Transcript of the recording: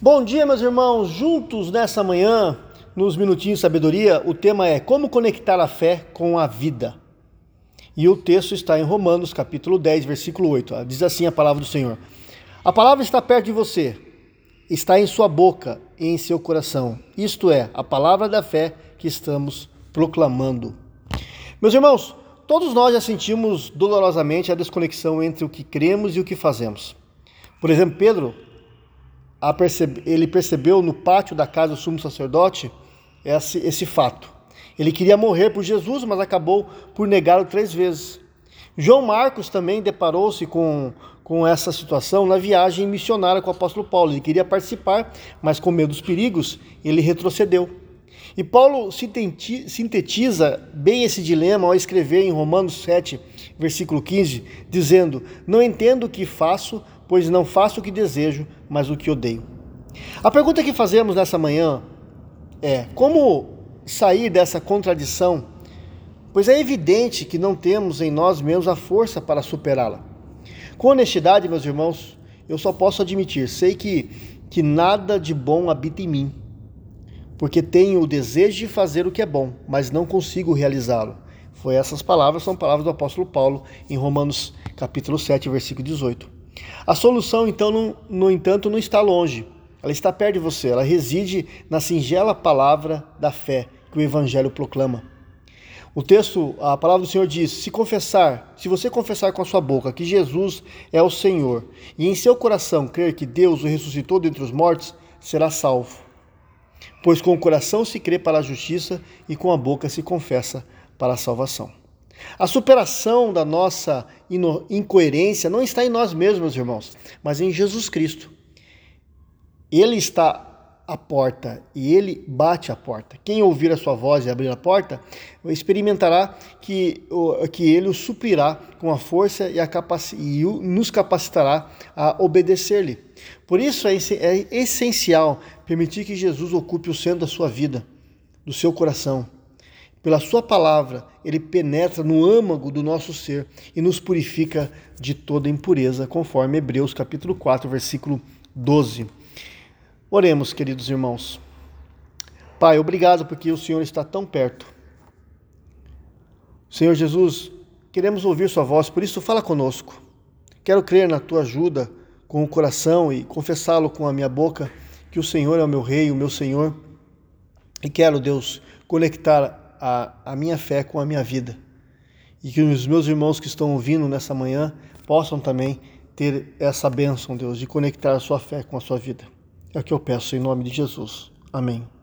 Bom dia, meus irmãos. Juntos nessa manhã, nos Minutinhos de Sabedoria, o tema é Como conectar a fé com a vida. E o texto está em Romanos, capítulo 10, versículo 8. Diz assim a palavra do Senhor: A palavra está perto de você, está em sua boca e em seu coração. Isto é, a palavra da fé que estamos proclamando. Meus irmãos, todos nós já sentimos dolorosamente a desconexão entre o que cremos e o que fazemos. Por exemplo, Pedro percebe, ele percebeu no pátio da casa do sumo sacerdote esse, esse fato. Ele queria morrer por Jesus, mas acabou por negá-lo três vezes. João Marcos também deparou-se com, com essa situação na viagem missionária com o apóstolo Paulo. Ele queria participar, mas com medo dos perigos, ele retrocedeu. E Paulo sintetiza bem esse dilema ao escrever em Romanos 7, versículo 15, dizendo: Não entendo o que faço, pois não faço o que desejo, mas o que odeio. A pergunta que fazemos nessa manhã é: como sair dessa contradição? Pois é evidente que não temos em nós mesmos a força para superá-la. Com honestidade, meus irmãos, eu só posso admitir, sei que, que nada de bom habita em mim, porque tenho o desejo de fazer o que é bom, mas não consigo realizá-lo. Foi essas palavras, são palavras do apóstolo Paulo em Romanos capítulo 7, versículo 18. A solução, então, no, entanto, não está longe. Ela está perto de você. Ela reside na singela palavra da fé que o Evangelho proclama. O texto, a palavra do Senhor diz: se confessar, se você confessar com a sua boca que Jesus é o Senhor e em seu coração crer que Deus o ressuscitou dentre os mortos, será salvo. Pois com o coração se crê para a justiça e com a boca se confessa para a salvação. A superação da nossa incoerência não está em nós mesmos, irmãos, mas em Jesus Cristo. Ele está à porta e ele bate a porta. Quem ouvir a sua voz e abrir a porta, experimentará que, que ele o suprirá com a força e, a capaci e nos capacitará a obedecer-lhe. Por isso é, é essencial permitir que Jesus ocupe o centro da sua vida, do seu coração pela Sua palavra, Ele penetra no âmago do nosso ser e nos purifica de toda impureza, conforme Hebreus capítulo 4, versículo 12. Oremos, queridos irmãos. Pai, obrigado porque o Senhor está tão perto. Senhor Jesus, queremos ouvir Sua voz, por isso fala conosco. Quero crer na Tua ajuda com o coração e confessá-lo com a minha boca, que o Senhor é o meu Rei, o meu Senhor. E quero, Deus, conectar a, a minha fé com a minha vida. E que os meus irmãos que estão ouvindo nessa manhã possam também ter essa bênção, Deus, de conectar a sua fé com a sua vida. É o que eu peço em nome de Jesus. Amém.